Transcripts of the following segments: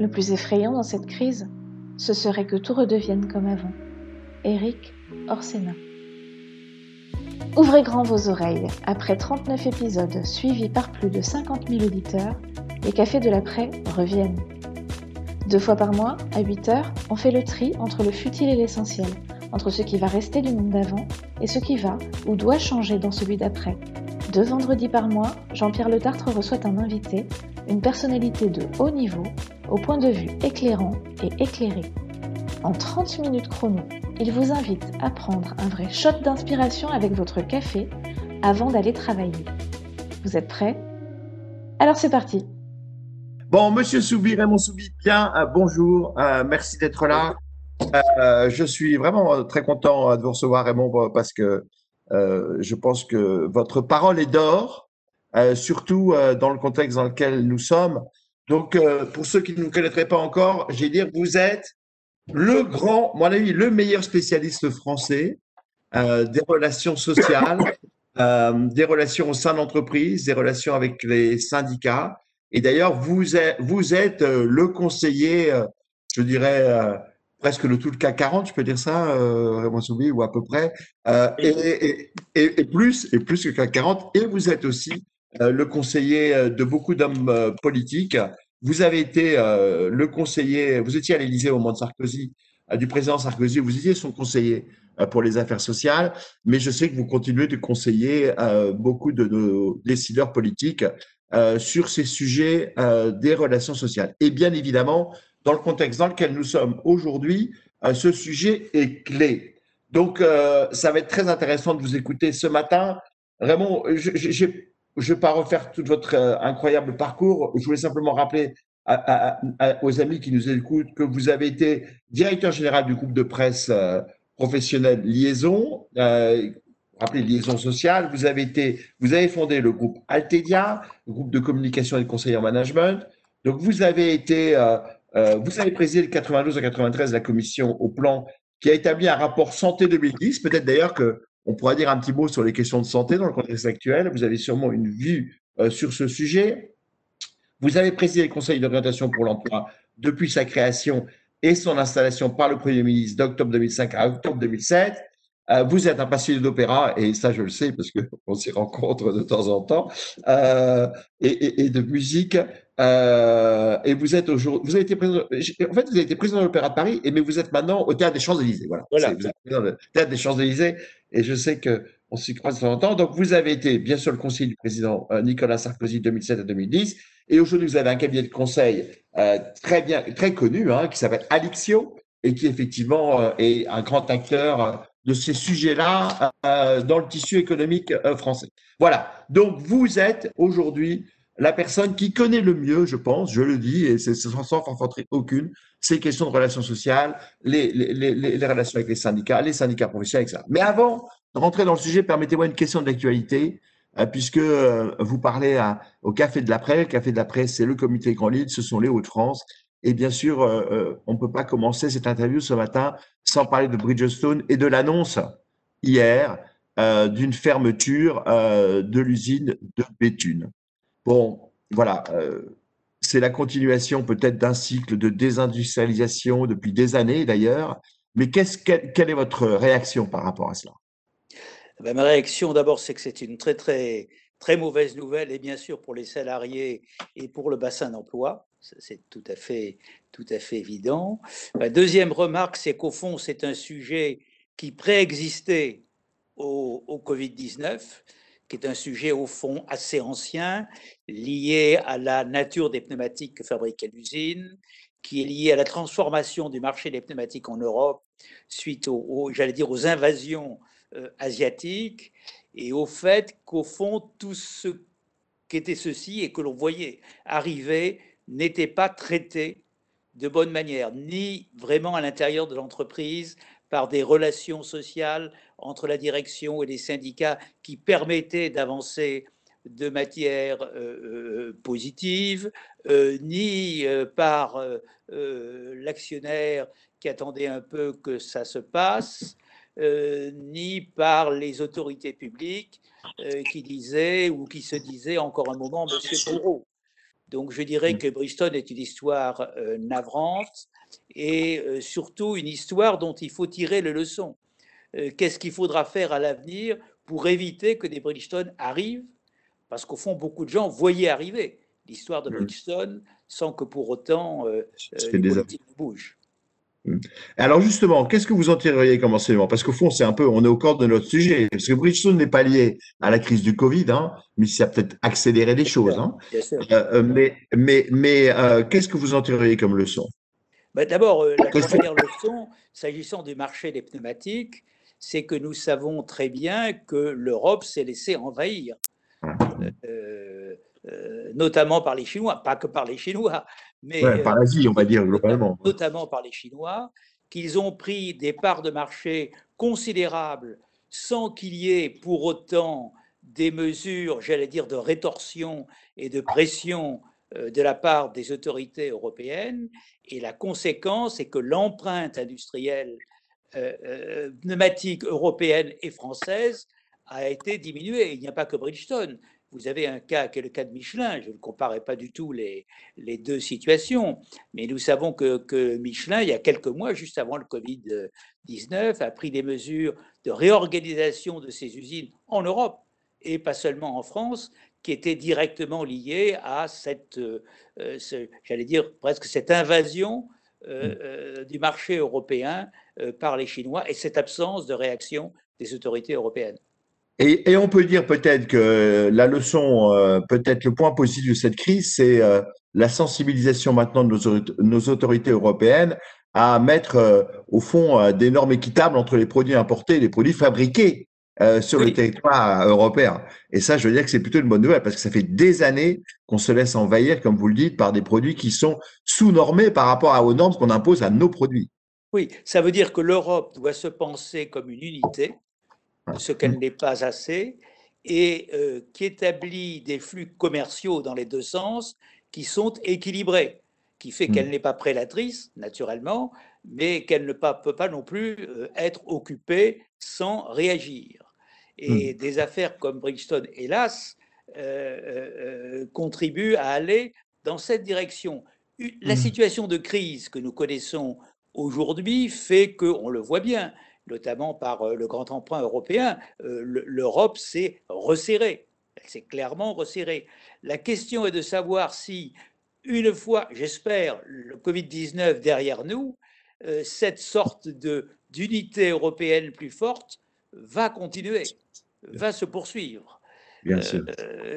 Le plus effrayant dans cette crise, ce serait que tout redevienne comme avant. Eric Orsena. Ouvrez grand vos oreilles. Après 39 épisodes suivis par plus de 50 000 auditeurs, les cafés de l'après reviennent. Deux fois par mois, à 8 heures, on fait le tri entre le futile et l'essentiel, entre ce qui va rester du monde d'avant et ce qui va ou doit changer dans celui d'après. Deux vendredis par mois, Jean-Pierre Le Tartre reçoit un invité, une personnalité de haut niveau, au point de vue éclairant et éclairé. En 30 minutes chrono, il vous invite à prendre un vrai shot d'inspiration avec votre café avant d'aller travailler. Vous êtes prêts? Alors c'est parti Bon, Monsieur Soubi, Raymond Soubi, bien, euh, bonjour, euh, merci d'être là. Euh, je suis vraiment très content de vous recevoir, Raymond, parce que je pense que votre parole est d'or, surtout dans le contexte dans lequel nous sommes. Donc, pour ceux qui ne vous connaîtraient pas encore, j'ai dire vous êtes le grand, mon avis, le meilleur spécialiste français des relations sociales, des relations au sein de l'entreprise, des relations avec les syndicats et d'ailleurs, vous êtes, vous êtes euh, le conseiller, euh, je dirais, euh, presque le tout le CAC 40, je peux dire ça, Raymond Soubi, ou à peu près, et, plus, et plus que CAC 40. Et vous êtes aussi le conseiller de beaucoup d'hommes politiques. Vous avez été le conseiller, vous étiez à l'Élysée au moment de Sarkozy, du président Sarkozy, vous étiez son conseiller pour les affaires sociales, mais je sais que vous continuez de conseiller beaucoup de, de décideurs politiques euh, sur ces sujets euh, des relations sociales. Et bien évidemment, dans le contexte dans lequel nous sommes aujourd'hui, euh, ce sujet est clé. Donc, ça va être très intéressant de vous écouter ce matin. Vraiment, je ne vais pas refaire tout votre incroyable parcours. Je voulais simplement rappeler aux amis qui nous écoutent que vous avez été directeur général du groupe de presse professionnel Liaison, rappelez liaison sociale, vous avez été, vous avez fondé le groupe Altedia, le groupe de communication et de conseil en management. Donc vous avez été, euh, euh, vous avez présidé le 92 à 93 la commission au plan qui a établi un rapport santé 2010. Peut-être d'ailleurs que on pourra dire un petit mot sur les questions de santé dans le contexte actuel. Vous avez sûrement une vue euh, sur ce sujet. Vous avez présidé le Conseil d'orientation pour l'emploi depuis sa création et son installation par le Premier ministre d'octobre 2005 à octobre 2007. Euh, vous êtes un passionné d'opéra, et ça je le sais parce qu'on s'y rencontre de temps en temps, euh, et, et, de musique. Euh, et vous êtes aujourd'hui, vous avez été président, en fait, vous avez été président de l'Opéra de Paris, et mais vous êtes maintenant au Théâtre des Champs-Élysées. Voilà. voilà. Vous êtes président du Théâtre des Champs-Élysées, et je sais que on s'y croise de temps en temps. Donc, vous avez été, bien sûr, le conseiller du président euh, Nicolas Sarkozy 2007 à 2010. Et aujourd'hui, vous avez un cabinet de conseil euh, très bien, très connu, hein, qui s'appelle Alixio, et qui effectivement euh, est un grand acteur de ces sujets-là euh, dans le tissu économique euh, français. Voilà. Donc, vous êtes aujourd'hui la personne qui connaît le mieux, je pense, je le dis, et c'est sans fanfanterie aucune, ces questions de relations sociales, les, les, les, les, relations avec les syndicats, les syndicats professionnels, etc. Mais avant de rentrer dans le sujet, permettez-moi une question d'actualité, euh, puisque vous parlez à, au Café de l'après. Le Café de l'après, c'est le comité Grand Lille, ce sont les Hauts-de-France. Et bien sûr, euh, euh, on ne peut pas commencer cette interview ce matin sans parler de Bridgestone et de l'annonce hier euh, d'une fermeture de l'usine de Béthune. Bon, voilà, c'est la continuation peut-être d'un cycle de désindustrialisation depuis des années d'ailleurs. Mais quelle, est votre réaction par rapport à cela? Eh ben, Ma réaction d'abord, c'est que c'est une très très très mauvaise nouvelle et bien sûr pour les salariés et pour le bassin d'emploi. C'est tout à fait, tout à fait évident. La deuxième remarque, c'est qu'au fond, c'est un sujet qui préexistait au, au Covid-19, qui est un sujet au fond assez ancien, lié à la nature des pneumatiques que fabriquait l'usine, qui est lié à la transformation du marché des pneumatiques en Europe suite aux, j'allais dire, aux invasions euh, asiatiques et au fait qu'au fond, tout ce qu'était ceci et que l'on voyait arriver n'était pas traité de bonne manière, ni vraiment à l'intérieur de l'entreprise par des relations sociales entre la direction et les syndicats qui permettaient d'avancer de manière euh, euh, positive, euh, ni par l'actionnaire qui attendait un peu que ça se passe, ni par les autorités publiques qui disaient ou qui se disaient encore un moment, Monsieur Bourreau. Donc je dirais mm. que Bridgestone est une histoire euh, navrante et euh, surtout une histoire dont il faut tirer les leçons. Euh, qu'est-ce qu'il faudra faire à l'avenir pour éviter que des Bridgestone arrivent? Parce qu'au fond, beaucoup de gens voyaient arriver l'histoire de mm. Bridgestone sans que pour autant les politiques bougent. Hmm. Alors justement, qu'est-ce que vous en tireriez comme enseignement? Parce qu'au fond, c'est un peu, on est au corps de notre sujet. Parce que Bridgestone n'est pas lié à la crise du Covid, hein, mais ça a peut-être accéléré les choses. Hein. Euh, euh, mais mais, mais euh, qu'est-ce que vous en tireriez comme leçon? Bah, D'abord, la première leçon, s'agissant du marché des pneumatiques, c'est que nous savons très bien que l'Europe s'est laissée envahir. notamment par les Chinois, pas que par les Chinois, mais par euh, l'Asie, on va dire globalement. Notamment par les Chinois, qu'ils ont pris des parts de marché considérables sans qu'il y ait pour autant des mesures, j'allais dire, de rétorsion et de pression euh, de la part des autorités européennes. Et la conséquence est que l'empreinte industrielle euh, pneumatique européenne et française a été diminuée. Il n'y a pas que Bridgestone. Vous avez un cas qui est le cas de Michelin. Je ne comparais pas du tout les, les, deux situations, mais nous savons que, que, Michelin, il y a quelques mois, juste avant le Covid-19, a pris des mesures de réorganisation de ses usines en Europe et pas seulement en France, qui étaient directement liées à cette, euh, j'allais dire presque cette invasion euh, mm. euh, du marché européen par les Chinois et cette absence de réaction des autorités européennes. Et, on peut dire peut-être que la leçon, euh, peut-être le point positif de cette crise, c'est euh, la sensibilisation maintenant de nos, autorités européennes à mettre euh, au fond des normes équitables entre les produits importés et les produits fabriqués sur le territoire européen. Et ça, je veux dire que c'est plutôt une bonne nouvelle parce que ça fait des années qu'on se laisse envahir, comme vous le dites, par des produits qui sont sous-normés par rapport aux normes qu'on impose à nos produits. Oui, ça veut dire que l'Europe doit se penser comme une unité ce qu'elle n'est pas assez, et euh, qui établit des flux commerciaux dans les deux sens qui sont équilibrés, qui fait qu'elle mm. n'est pas prédatrice, naturellement, mais qu'elle ne peut pas non plus euh, être occupée sans réagir. Et mm. des affaires comme Bridgestone, hélas, euh, contribuent à aller dans cette direction. La mm. situation de crise que nous connaissons aujourd'hui fait que, on le voit bien, notamment par euh, le grand emprunt européen, euh, l'Europe s'est resserrée. Elle s'est clairement resserrée. La question est de savoir si, une fois, j'espère, le Covid-19 derrière nous, euh, cette sorte d'unité européenne plus forte va continuer, va se poursuivre. Bien sûr.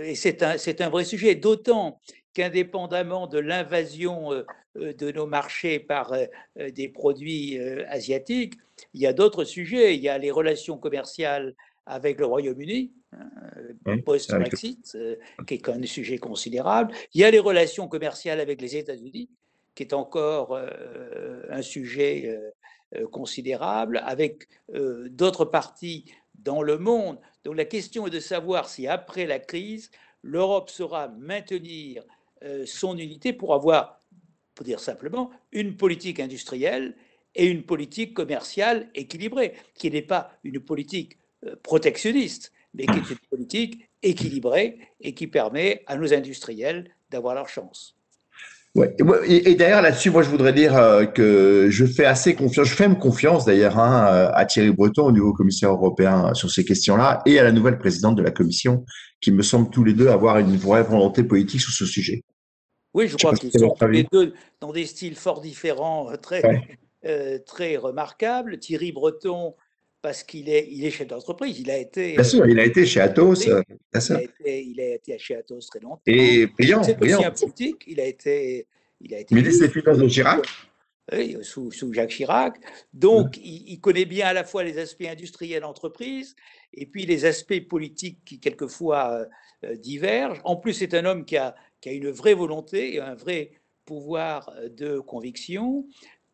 et c'est un, un, vrai sujet, d'autant qu'indépendamment de l'invasion de nos marchés par des produits asiatiques, il y a d'autres sujets. Il y a les relations commerciales avec le Royaume-Uni, hein, post-Brexit, euh, qui est un sujet considérable. Il y a les relations commerciales avec les États-Unis, qui est encore euh, un sujet euh, considérable, avec d'autres parties dans le monde. Donc la question est de savoir si après la crise, l'Europe saura maintenir son unité pour avoir, pour dire simplement, une politique industrielle et une politique commerciale équilibrée, qui n'est pas une politique euh, protectionniste, mais qui est une politique équilibrée et qui permet à nos industriels d'avoir leur chance. Ouais. Et, d'ailleurs là-dessus, moi je voudrais dire euh, que je fais assez confiance, je fais confiance d'ailleurs hein, euh, à Thierry Breton, au nouveau commissaire européen sur ces questions-là, et à la nouvelle présidente de la Commission, qui me semble tous les deux avoir une vraie volonté politique sur ce sujet. Oui, je, crois qu'ils sont tous les deux dans des styles fort différents, très, euh, très remarquable. Thierry Breton, parce qu'il est, il est chef d'entreprise, il a été. Bien sûr, il a été chez Atos. Euh, il, a été, il a été chez Atos très longtemps. Et brillant, brillant. Aussi un politique, il a été. Il a été ministre des Finances de Chirac. Oui, sous, sous, Jacques Chirac. Donc, il, connaît bien à la fois les aspects industriels d'entreprise et puis les aspects politiques qui, quelquefois, euh, divergent. En plus, c'est un homme qui a, qui a une vraie volonté et un vrai pouvoir de conviction.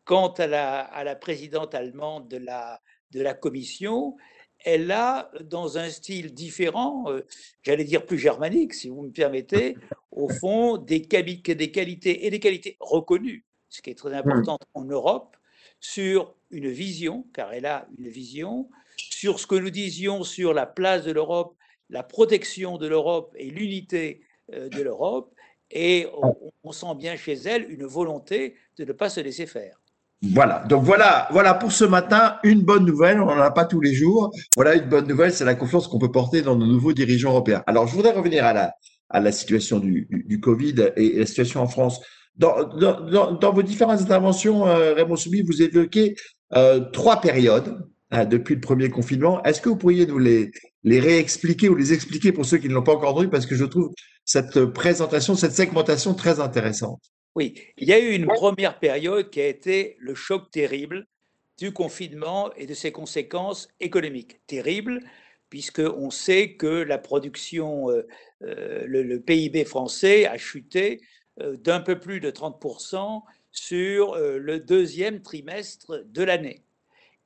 Quant à la, présidente allemande de la, de la commission, elle a, dans un style différent, euh, j'allais dire plus germanique, si vous me permettez, au fond, des, des qualités et des qualités reconnues, ce qui est très important en Europe, sur une vision, car elle a une vision, sur ce que nous disions sur la place de l'Europe, la protection de l'Europe et l'unité euh, de l'Europe, et on, sent bien chez elle une volonté de ne pas se laisser faire. Voilà, donc voilà, voilà pour ce matin, une bonne nouvelle, on n'en a pas tous les jours. Voilà, une bonne nouvelle, c'est la confiance qu'on peut porter dans nos nouveaux dirigeants européens. Alors, je voudrais revenir à la, à la situation du, du, Covid et la situation en France. Dans, dans, vos différentes interventions, euh, Raymond Soubi, vous évoquez euh, trois périodes hein, depuis le premier confinement. Est-ce que vous pourriez nous les, les réexpliquer ou les expliquer pour ceux qui ne l'ont pas encore entendu? Parce que je trouve cette présentation, cette segmentation très intéressante. Oui, il y a eu une première période qui a été le choc terrible du confinement et de ses conséquences économiques. Terrible, puisqu'on sait que la production, euh, euh, le, PIB français a chuté euh, d'un peu plus de 30% sur le deuxième trimestre de l'année.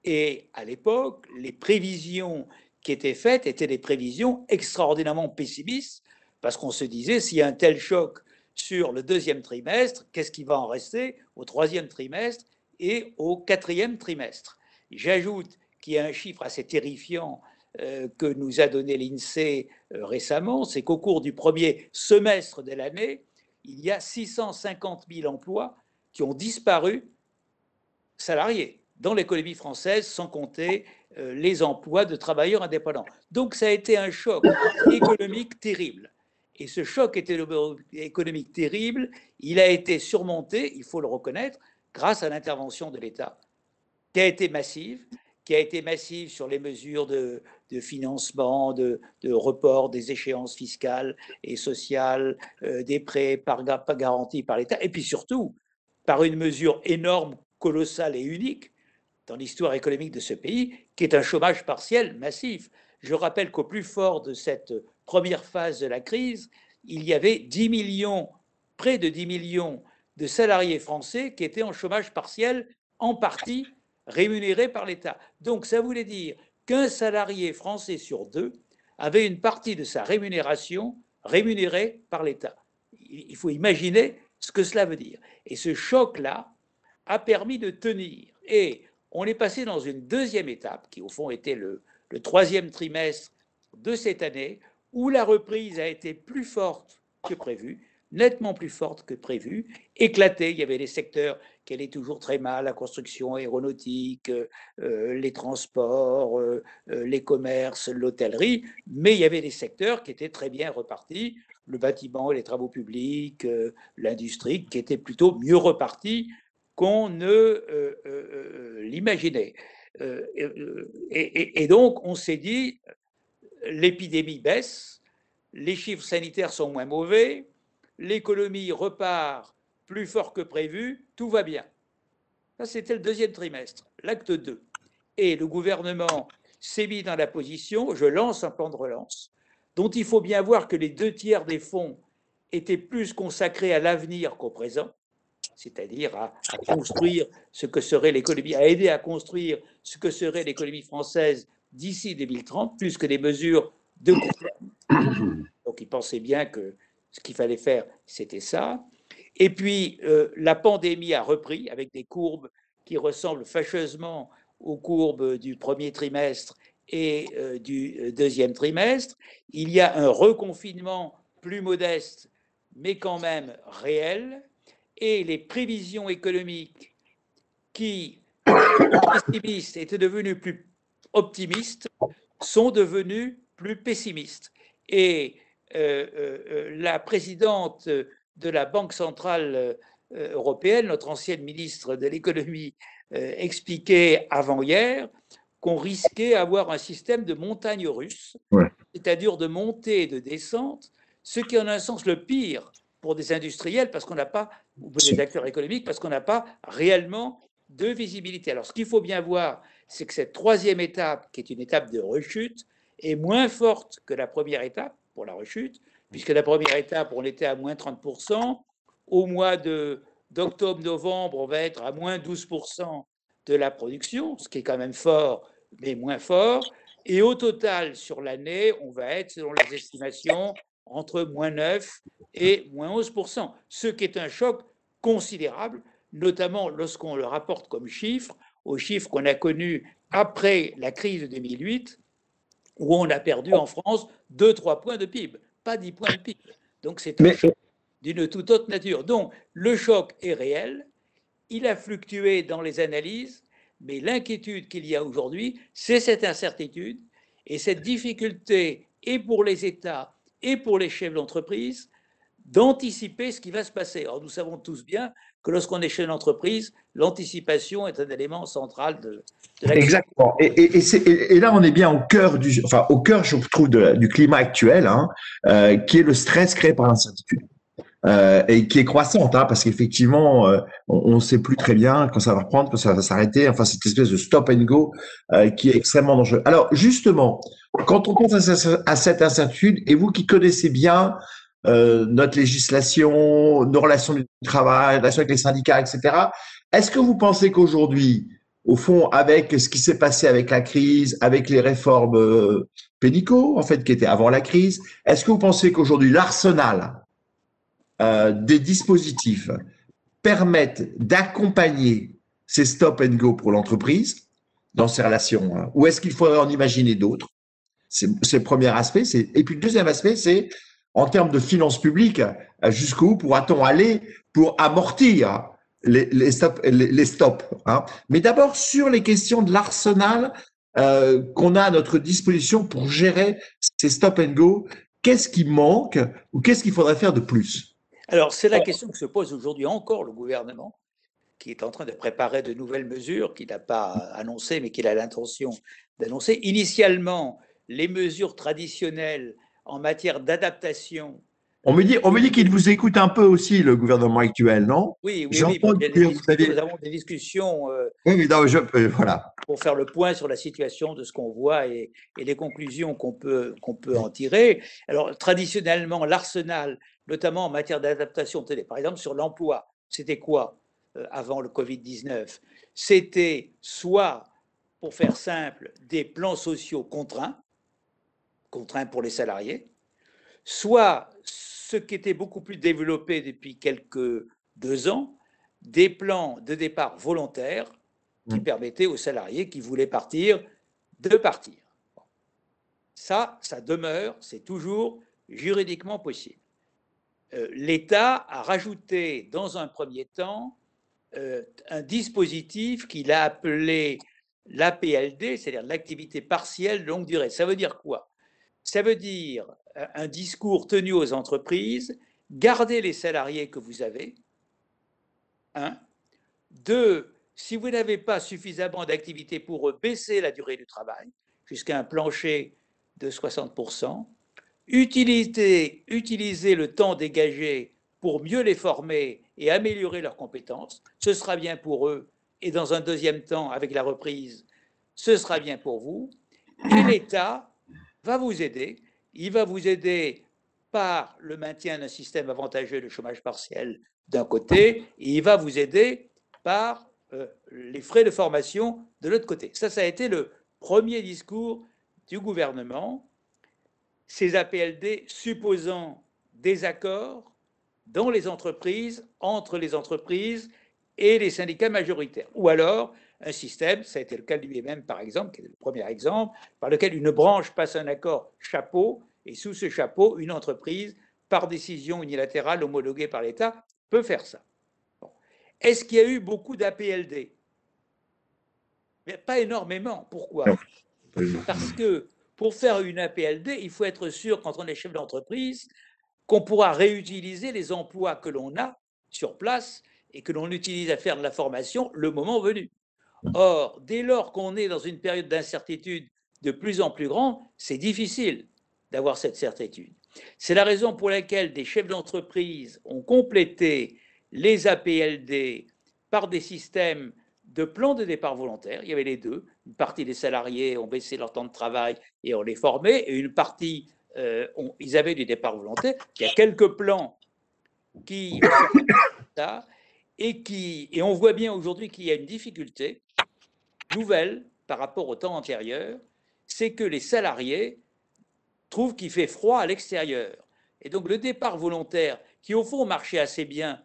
Et à l'époque, les prévisions qui étaient faites étaient des prévisions extraordinairement pessimistes, parce qu'on se disait, s'il y a un tel choc sur le deuxième trimestre, qu'est-ce qui va en rester au troisième trimestre et au quatrième trimestre J'ajoute qu'il y a un chiffre assez terrifiant euh, que nous a donné l'INSEE euh, récemment, c'est qu'au cours du premier semestre de l'année, il y a 650 000 emplois qui ont disparu salariés dans l'économie française, sans compter euh, les emplois de travailleurs indépendants. Donc ça a été un choc économique terrible. Et ce choc économique terrible, il a été surmonté, il faut le reconnaître, grâce à l'intervention de l'État, qui a été massive, qui a été massive sur les mesures de, financement, de, report des échéances fiscales et sociales, euh, des prêts par, garantis par l'État, et puis surtout par une mesure énorme, colossale et unique dans l'histoire économique de ce pays, qui est un chômage partiel massif. Je rappelle qu'au plus fort de cette première phase de la crise, il y avait 10 millions, près de 10 millions de salariés français qui étaient en chômage partiel, en partie rémunérés par l'État. Donc ça voulait dire qu'un salarié français sur deux avait une partie de sa rémunération rémunérée par l'État. Il faut imaginer ce que cela veut dire. Et ce choc-là a permis de tenir. Et on est passé dans une deuxième étape, qui au fond était le, le troisième trimestre de cette année, où la reprise a été plus forte que prévu, nettement plus forte que prévu, éclatée. Il y avait des secteurs qui allaient toujours très mal, la construction aéronautique, euh, les transports, euh, euh, les commerces, l'hôtellerie, mais il y avait des secteurs qui étaient très bien repartis, le bâtiment les travaux publics, l'industrie, qui étaient plutôt mieux repartis qu'on ne l'imaginait. et, donc, on s'est dit, l'épidémie baisse, les chiffres sanitaires sont moins mauvais, l'économie repart plus fort que prévu, tout va bien. Ça, c'était le deuxième trimestre, l'acte 2. Et le gouvernement s'est mis dans la position, je lance un plan de relance, dont il faut bien voir que les deux tiers des fonds étaient plus consacrés à l'avenir qu'au présent, c'est-à-dire à, à, construire ce que serait l'économie, à aider à construire ce que serait l'économie française d'ici 2030, plus que des mesures de. Donc il pensait bien que ce qu'il fallait faire, c'était ça. Et puis, euh, la pandémie a repris avec des courbes qui ressemblent fâcheusement aux courbes du premier trimestre et euh, du euh, deuxième trimestre. Il y a un reconfinement plus modeste, mais quand même réel. Et les prévisions économiques qui, étaient devenues plus optimistes sont devenus plus pessimistes. Et euh, euh, euh, la présidente de la Banque centrale européenne, notre ancienne ministre de l'économie, expliquait avant-hier qu'on risquait d'avoir un système de montagne russe, c'est-à-dire de montée et de descente, ce qui en un sens le pire pour des industriels parce qu'on n'a pas, ou des acteurs économiques, parce qu'on n'a pas réellement de visibilité. Alors ce qu'il faut bien voir, c'est que cette troisième étape, qui est une étape de rechute, est moins forte que la première étape pour la rechute, puisque la première étape, on était à moins 30%. Au mois d'octobre-novembre, on va être à moins 12% de la production, ce qui est quand même fort, mais moins fort. Et au total, sur l'année, on va être, selon les estimations, entre moins 9 et moins 11%, ce qui est un choc considérable, notamment lorsqu'on le rapporte comme chiffre aux chiffres qu'on a connus après la crise de 2008, où on a perdu en France 2-3 points de PIB, pas 10 points de PIB. Donc c'est un d'une toute autre nature. Donc, le choc est réel, il a fluctué dans les analyses, mais l'inquiétude qu'il y a aujourd'hui, c'est cette incertitude et cette difficulté, et pour les États et pour les chefs d'entreprise, d'anticiper ce qui va se passer. Or, nous savons tous bien que lorsqu'on est chef d'entreprise, l'anticipation est un élément central de, la Exactement. Et, là, on est bien au cœur du, enfin, au cœur, je trouve, du climat actuel, hein, euh, qui est le stress créé par l'incertitude. Euh, et qui est croissante, hein, parce qu'effectivement, euh, on ne sait plus très bien quand ça va reprendre, quand ça va s'arrêter. Enfin, cette espèce de stop and go qui est extrêmement dangereux. Alors, justement, quand on pense à, cette incertitude, et vous qui connaissez bien notre législation, nos relations du travail, relations avec les syndicats, etc., est-ce que vous pensez qu'aujourd'hui, au fond, avec ce qui s'est passé avec la crise, avec les réformes pédicaux, en fait, qui étaient avant la crise, est-ce que vous pensez qu'aujourd'hui, l'arsenal euh, des dispositifs permettent d'accompagner ces stop and go pour l'entreprise dans ses relations hein, Ou est-ce qu'il faudrait en imaginer d'autres? C'est le premier aspect. Et puis le deuxième aspect, c'est en termes de finances publiques, euh, jusqu'où pourra-t-on aller pour amortir les, les stops, les, stops hein Mais d'abord, sur les questions de l'arsenal euh, qu'on a à notre disposition pour gérer ces stop and go, qu'est-ce qui manque ou qu'est-ce qu'il faudrait faire de plus? Alors, c'est la question que se pose aujourd'hui encore le gouvernement, qui est en train de préparer de nouvelles mesures qu'il n'a pas annoncées, mais qu'il a l'intention d'annoncer. Initialement, les mesures traditionnelles en matière d'adaptation. On me dit, on me dit qu'il vous écoute un peu aussi, le gouvernement actuel, non? Oui, oui, oui. Nous avons des discussions euh, oui, mais non, je, euh, voilà. pour faire le point sur la situation de ce qu'on voit et, et les conclusions qu'on peut, qu'on peut en tirer. Alors, traditionnellement, l'arsenal notamment en matière d'adaptation télé. Par exemple, sur l'emploi, c'était quoi euh, avant le Covid-19 C'était soit, pour faire simple, des plans sociaux contraints, contraints pour les salariés, soit ce qui était beaucoup plus développé depuis quelques deux ans, des plans de départ volontaires qui mmh. permettaient aux salariés qui voulaient partir de partir. Ça, ça demeure, c'est toujours juridiquement possible. Euh, l'État a rajouté dans un premier temps euh, un dispositif qu'il a appelé l'APLD, c'est-à-dire l'activité partielle longue durée. Ça veut dire quoi? Ça veut dire un discours tenu aux entreprises, garder les salariés que vous avez. Un. Deux, si vous n'avez pas suffisamment d'activité pour eux, baisser la durée du travail jusqu'à un plancher de 60%. Utiliser, utiliser le temps dégagé pour mieux les former et améliorer leurs compétences, ce sera bien pour eux. Et dans un deuxième temps, avec la reprise, ce sera bien pour vous. Et l'État va vous aider. Il va vous aider par le maintien d'un système avantageux de chômage partiel d'un côté, et il va vous aider par euh, les frais de formation de l'autre côté. Ça, ça a été le premier discours du gouvernement ces APLD supposant des accords dans les entreprises, entre les entreprises et les syndicats majoritaires. Ou alors un système, ça a été le cas de lui-même par exemple, qui est le premier exemple, par lequel une branche passe un accord chapeau, et sous ce chapeau, une entreprise, par décision unilatérale homologuée par l'État, peut faire ça. Est-ce qu'il y a eu beaucoup d'APLD Pas énormément. Pourquoi? Parce que pour faire une APLD, il faut être sûr, quand on est chef d'entreprise, qu'on pourra réutiliser les emplois que l'on a sur place et que l'on utilise à faire de la formation le moment venu. Or, dès lors qu'on est dans une période d'incertitude de plus en plus grande, c'est difficile d'avoir cette certitude. C'est la raison pour laquelle des chefs d'entreprise ont complété les APLD par des systèmes de plans de départ volontaire. Il y avait les deux. Une partie des salariés ont baissé leur temps de travail et on les formait, et une partie, euh, ils avaient du départ volontaire. Il y a quelques plans qui et qui et on voit bien aujourd'hui qu'il y a une difficulté nouvelle par rapport au temps antérieur, c'est que les salariés trouvent qu'il fait froid à l'extérieur. Et donc le départ volontaire, qui au fond marchait assez bien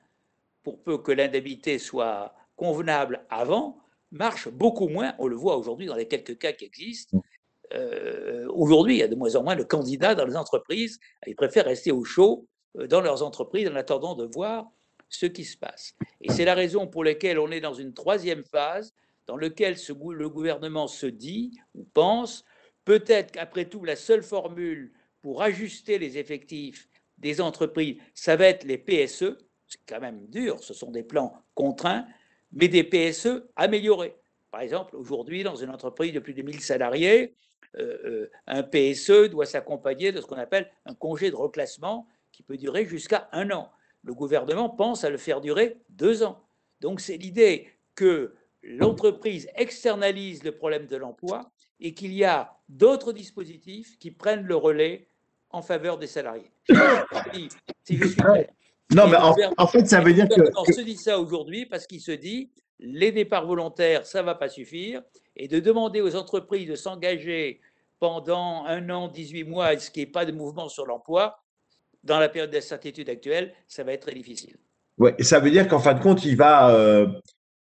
pour peu que l'indemnité soit convenable avant marche beaucoup moins. On le voit aujourd'hui dans les quelques cas qui existent. Euh, aujourd'hui, il y a de moins en moins de candidats dans les entreprises. Ils préfèrent rester au chaud dans leurs entreprises en attendant de voir ce qui se passe. Et c'est la raison pour laquelle on est dans une troisième phase dans laquelle le gouvernement se dit ou pense peut-être qu'après tout, la seule formule pour ajuster les effectifs des entreprises, ça va être les PSE. C'est quand même dur, ce sont des plans contraints, mais des PSE améliorés. Par exemple, aujourd'hui, dans une entreprise de plus de 1000 salariés, euh, euh, un PSE doit s'accompagner de ce qu'on appelle un congé de reclassement qui peut durer jusqu'à un an. Le gouvernement pense à le faire durer deux ans. Donc c'est l'idée que l'entreprise externalise le problème de l'emploi et qu'il y a d'autres dispositifs qui prennent le relais en faveur des salariés. non, mais en, fait, ça veut dire que. On se dit ça aujourd'hui parce qu'il se dit les départs volontaires, ça ne va pas suffire, et de demander aux entreprises de s'engager pendant un an, 18 mois, ce qui n'est pas de mouvement sur l'emploi, dans la période d'incertitude actuelle, ça va être très difficile. Ouais, ça veut dire qu'en fin de compte, il va euh,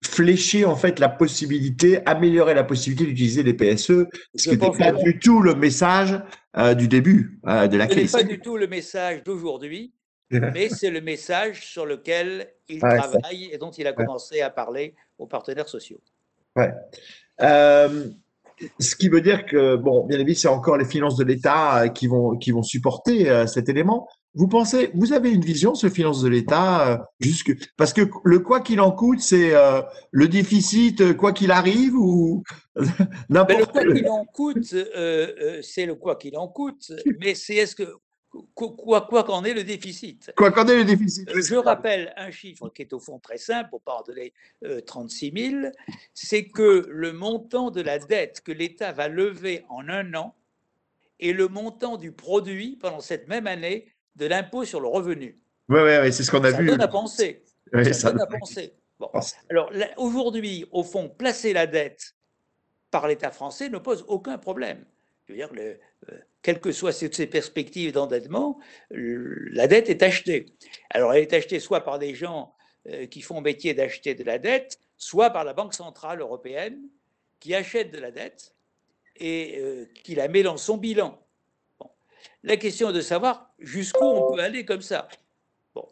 flécher en fait la possibilité, améliorer la possibilité d'utiliser les PSE, ce qui n'était pas du tout le message euh, du début euh, de la crise. Ce n'est pas du tout le message d'aujourd'hui, mais c'est le message sur lequel il travaille et dont il a commencé à parler aux partenaires sociaux. Ouais. Euh, ce qui veut dire que, bon, bien évidemment, c'est encore les finances de l'État qui vont, qui vont supporter cet élément. Vous pensez, vous avez une vision sur les finances de l'État euh, jusque parce que le quoi qu'il en coûte, c'est euh, le déficit euh, quoi qu'il arrive ou n'importe. Le quoi qu'il en coûte, c'est le quoi qu'il en coûte, mais c'est est-ce que quoi quoi qu'en est le déficit. Quoi qu'en est le déficit. Je rappelle un chiffre qui est au fond très simple, pour pas en donner 36 000, c'est que le montant de la dette que l'État va lever en un an et le montant du produit pendant cette même année de l'impôt sur le revenu. Oui, oui, ouais, c'est ce qu'on a vu. Ça donne à penser. ça, donne à penser. Bon. Alors aujourd'hui, au fond, placer la dette par l'État français ne pose aucun problème. Je veux dire, le, euh, quelles que soient ces, perspectives d'endettement, la dette est achetée. Alors elle est achetée soit par des gens euh, qui font métier d'acheter de la dette, soit par la Banque centrale européenne qui achète de la dette et euh, qui la met dans son bilan. La question est de savoir jusqu'où on peut aller comme ça. Bon.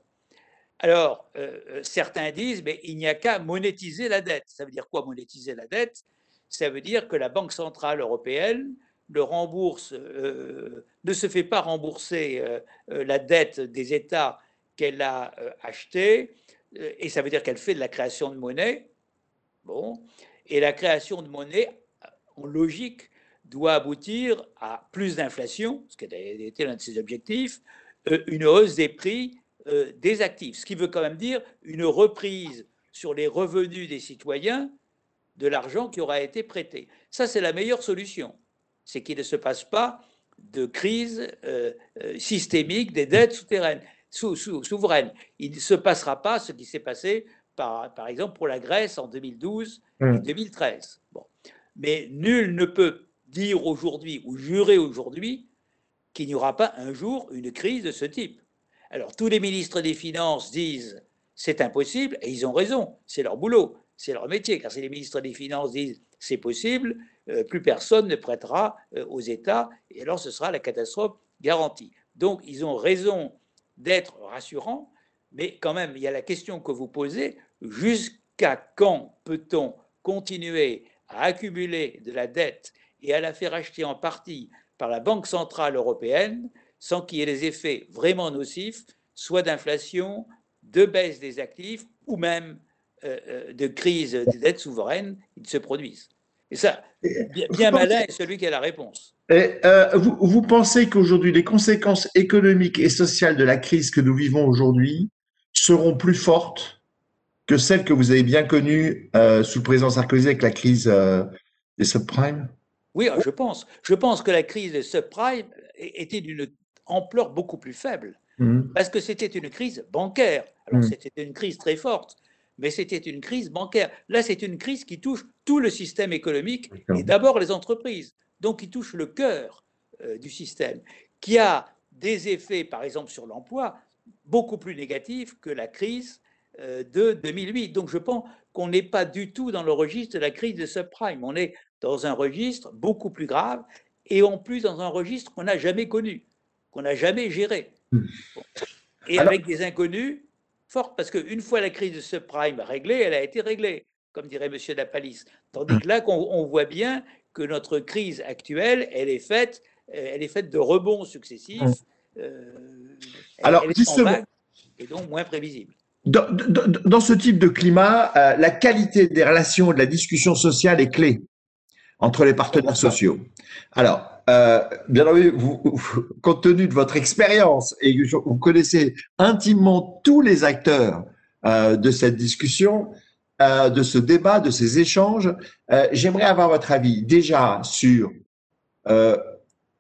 Alors, euh, euh, certains disent, mais il n'y a qu'à monétiser la dette. Ça veut dire quoi monétiser la dette? Ça veut dire que la Banque centrale européenne le rembourse, euh, ne se fait pas rembourser la dette des États qu'elle a achetée, et ça veut dire qu'elle fait de la création de monnaie. Bon, et la création de monnaie, en logique, doit aboutir à plus d'inflation, ce qui a été l'un de ses objectifs, euh, une hausse des prix euh, des actifs, ce qui veut quand même dire une reprise sur les revenus des citoyens de l'argent qui aura été prêté. Ça, c'est la meilleure solution. C'est qu'il ne se passe pas de crise euh, systémique des dettes souterraines, souveraines. Il ne se passera pas ce qui s'est passé, par, par exemple, pour la Grèce en 2012 et 2013. Mmh. Bon. Mais nul ne peut dire aujourd'hui ou jurer aujourd'hui qu'il n'y aura pas un jour une crise de ce type. Alors tous les ministres des Finances disent c'est impossible et ils ont raison, c'est leur boulot, c'est leur métier, car si les ministres des Finances disent c'est possible, euh, plus personne ne prêtera euh, aux États et alors ce sera la catastrophe garantie. Donc ils ont raison d'être rassurants, mais quand même il y a la question que vous posez, jusqu'à quand peut-on continuer à accumuler de la dette et à la faire acheter en partie par la Banque centrale européenne sans qu'il y ait des effets vraiment nocifs, soit d'inflation, de baisse des actifs ou même euh, euh, de crise des dettes souveraines qui se produisent. Et ça, bien, malin est celui qui a la réponse. Et, euh, vous, vous, pensez qu'aujourd'hui, les conséquences économiques et sociales de la crise que nous vivons aujourd'hui seront plus fortes que celles que vous avez bien connues sous le président Sarkozy avec la crise des subprimes? Oui, je pense. Je pense que la crise des subprimes était d'une ampleur beaucoup plus faible, mmh. parce que c'était une crise bancaire. Alors mmh. c'était une crise très forte, mais c'était une crise bancaire. Là, c'est une crise qui touche tout le système économique et d'abord les entreprises, donc qui touche le cœur euh, du système, qui a des effets, par exemple, sur l'emploi beaucoup plus négatifs que la crise euh, de 2008. Donc je pense qu'on n'est pas du tout dans le registre de la crise de subprime. On est dans un registre beaucoup plus grave et en plus dans un registre qu'on n'a jamais connu, qu'on n'a jamais géré. et avec des inconnus fortes, parce qu'une fois la crise de subprime réglée, elle a été réglée, comme dirait M. Dapalis. Tandis que là, on, voit bien que notre crise actuelle, elle est faite, euh, elle est faite de rebonds successifs. Euh, Alors, justement, et donc moins prévisible. Dans, ce type de climat, euh, la qualité des relations et de la discussion sociale est clé entre les partenaires sociaux. Alors, euh, bien entendu, compte tenu de votre expérience et que vous connaissez intimement tous les acteurs euh, de cette discussion, euh, de ce débat, de ces échanges, j'aimerais avoir votre avis déjà sur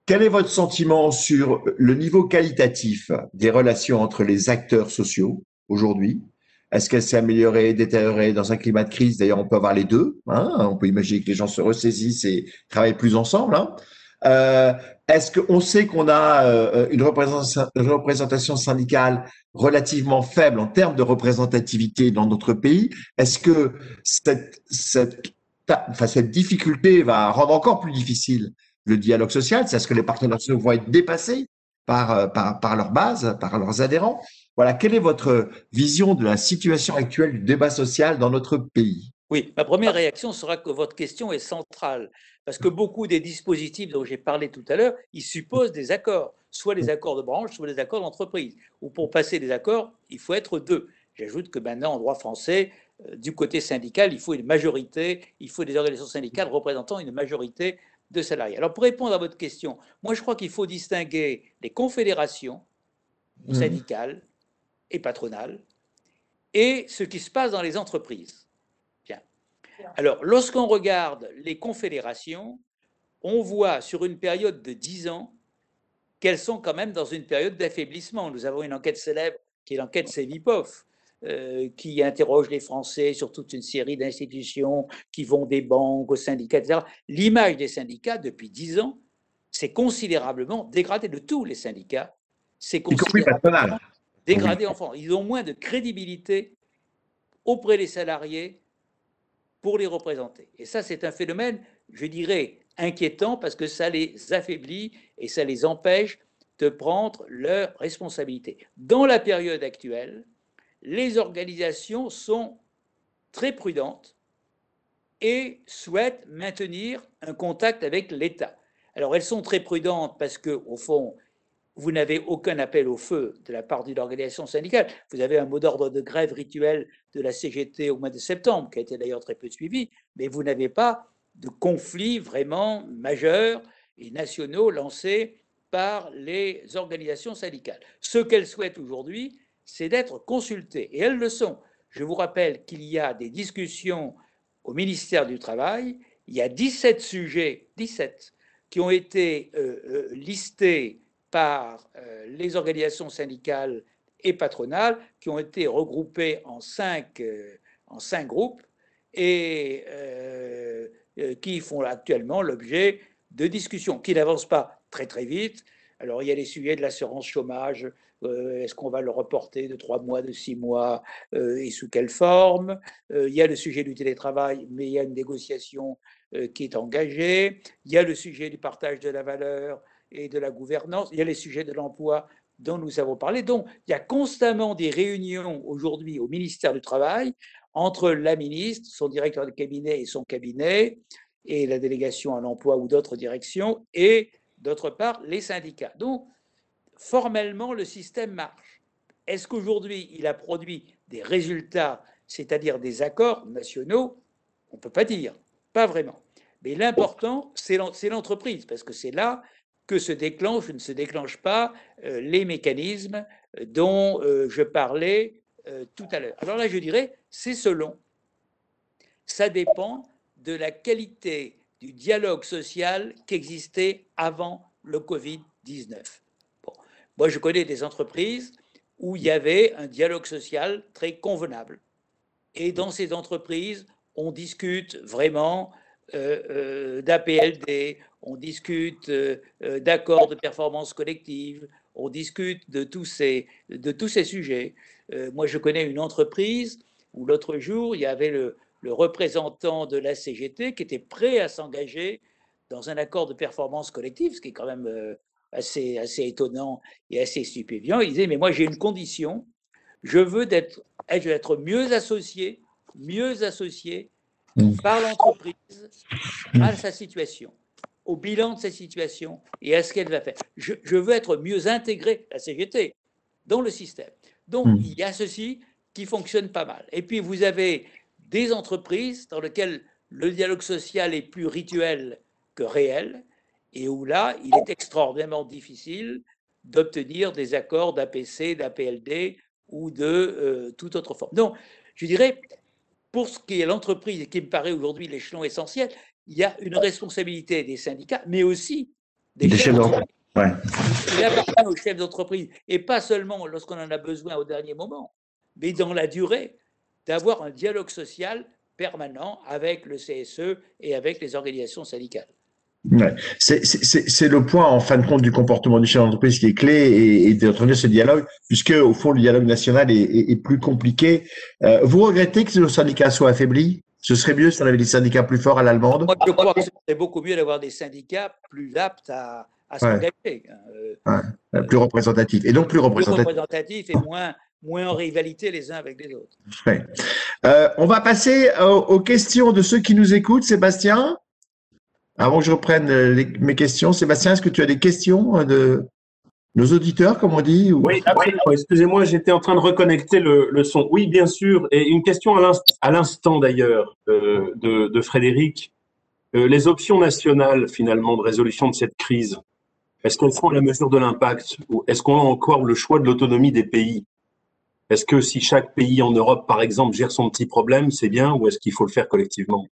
quel est votre sentiment sur le niveau qualitatif des relations entre les acteurs sociaux aujourd'hui est-ce qu'elle s'est améliorée, détériorée dans un climat de crise? D'ailleurs, on peut avoir les deux. Hein on peut imaginer que les gens se ressaisissent et travaillent plus ensemble. Hein euh, Est-ce qu'on sait qu'on a euh, une, représentation, syndicale relativement faible en termes de représentativité dans notre pays? Est-ce que cette, cette, enfin, cette difficulté va rendre encore plus difficile le dialogue social? C'est ce que les partenaires sociaux vont être dépassés par, euh, par, par leur base, par leurs adhérents? Voilà, quelle est votre vision de la situation actuelle du débat social dans notre pays? Oui, ma première réaction sera que votre question est centrale, parce que beaucoup des dispositifs dont j'ai parlé tout à l'heure, ils supposent des accords, soit les accords de branche, soit les accords d'entreprise. Ou pour passer des accords, il faut être deux. J'ajoute que maintenant, en droit français, euh, du côté syndical, il faut une majorité, il faut des organisations syndicales représentant une majorité de salariés. Alors, pour répondre à votre question, moi, je crois qu'il faut distinguer les confédérations mmh. syndicales et patronale, et ce qui se passe dans les entreprises. Bien. Alors, lorsqu'on regarde les confédérations, on voit sur une période de 10 ans qu'elles sont quand même dans une période d'affaiblissement. Nous avons une enquête célèbre qui est l'enquête Sevipov, euh, qui interroge les Français sur toute une série d'institutions qui vont des banques aux syndicats, etc. L'image des syndicats depuis 10 ans s'est considérablement dégradée de tous les syndicats. C'est considérablement dégradés en France. Ils ont moins de crédibilité auprès des salariés pour les représenter. Et ça, c'est un phénomène, je dirais, inquiétant parce que ça les affaiblit et ça les empêche de prendre leurs responsabilités. Dans la période actuelle, les organisations sont très prudentes et souhaitent maintenir un contact avec l'État. Alors elles sont très prudentes parce que, au fond, vous n'avez aucun appel au feu de la part d'une organisation syndicale. Vous avez un mot d'ordre de grève rituel de la CGT au mois de septembre, qui a été d'ailleurs très peu suivi, mais vous n'avez pas de conflits vraiment majeurs et nationaux lancés par les organisations syndicales. Ce qu'elles souhaitent aujourd'hui, c'est d'être consultées, et elles le sont. Je vous rappelle qu'il y a des discussions au ministère du Travail, il y a 17 sujets, 17, qui ont été euh, euh, listés par euh, les organisations syndicales et patronales qui ont été regroupées en cinq, euh, en cinq groupes et euh, qui font actuellement l'objet de discussions qui n'avancent pas très très vite. Alors il y a les sujets de l'assurance chômage, est-ce qu'on va le reporter de trois mois, de six mois et sous quelle forme? Il y a le sujet du télétravail, mais il y a une négociation qui est engagée. Il y a le sujet du partage de la valeur et de la gouvernance. Il y a les sujets de l'emploi dont nous avons parlé. Donc, il y a constamment des réunions aujourd'hui au ministère du Travail entre la ministre, son directeur de cabinet et son cabinet, et la délégation à l'emploi ou d'autres directions, et d'autre part les syndicats. Donc, formellement, le système marche. Est-ce qu'aujourd'hui, il a produit des résultats, c'est-à-dire des accords nationaux? On ne peut pas dire, pas vraiment. Mais l'important, c'est l'entreprise, parce que c'est là que se déclenchent ou ne se déclenchent pas euh, les mécanismes dont euh, je parlais euh, tout à l'heure. Alors là, je dirais, c'est selon. Ça dépend de la qualité du dialogue social qui existait avant le Covid-19. Bon. Moi, je connais des entreprises où il y avait un dialogue social très convenable. Et dans ces entreprises, on discute vraiment d'APLD, on discute euh, euh, d'accords de performance collective, on discute de tous ces, de tous ces sujets. Euh, moi, je connais une entreprise où l'autre jour, il y avait le, représentant de la CGT qui était prêt à s'engager dans un accord de performance collective, ce qui est quand même assez, assez étonnant et assez stupéfiant. Il disait, mais moi j'ai une condition, je veux être, être mieux associé, mieux associé. Par l'entreprise à sa situation, au bilan de sa situation et à ce qu'elle va faire. Je, je, veux être mieux intégré, la CGT, dans le système. Donc, mm. il y a ceci qui fonctionne pas mal. Et puis, vous avez des entreprises dans lesquelles le dialogue social est plus rituel que réel, et où là, il est extraordinairement difficile d'obtenir des accords d'APC, d'APLD ou de euh, toute autre forme. Donc, je dirais, pour ce qui est l'entreprise, et qui me paraît aujourd'hui l'échelon essentiel, il y a une responsabilité des syndicats, mais aussi des, chefs d'entreprise. Ouais. Il appartient aux chefs d'entreprise, et pas seulement lorsqu'on en a besoin au dernier moment, mais dans la durée, d'avoir un dialogue social permanent avec le CSE et avec les organisations syndicales. Ouais. C'est le point, en fin de compte, du comportement du chef d'entreprise qui est clé et, et d'entretenir ce dialogue, puisque, au fond, le dialogue national est, est, plus compliqué. Euh, vous regrettez que le syndicat soit affaibli? Ce serait mieux si on avait des syndicats plus forts à l'allemande? Moi, je crois que ce serait beaucoup mieux d'avoir des syndicats plus aptes à, à s'engager. Hein. Euh, plus représentatifs. Et donc plus représentatifs. Plus représentatifs et moins, moins en rivalité les uns avec les autres. Euh, on va passer aux, questions de ceux qui nous écoutent. Sébastien, avant que je reprenne euh, mes questions, Sébastien, est-ce que tu as des questions euh, de nos auditeurs, comme on dit Oui, absolument. Excusez-moi, j'étais en train de reconnecter le, son. Oui, bien sûr. Et une question à l'instant d'ailleurs de, de, Frédéric. les options nationales, finalement, de résolution de cette crise, est-ce qu'elles sont à la mesure de l'impact ou est-ce qu'on a encore le choix de l'autonomie des pays? Est-ce que si chaque pays en Europe, par exemple, gère son petit problème, c'est bien ou est-ce qu'il faut le faire collectivement?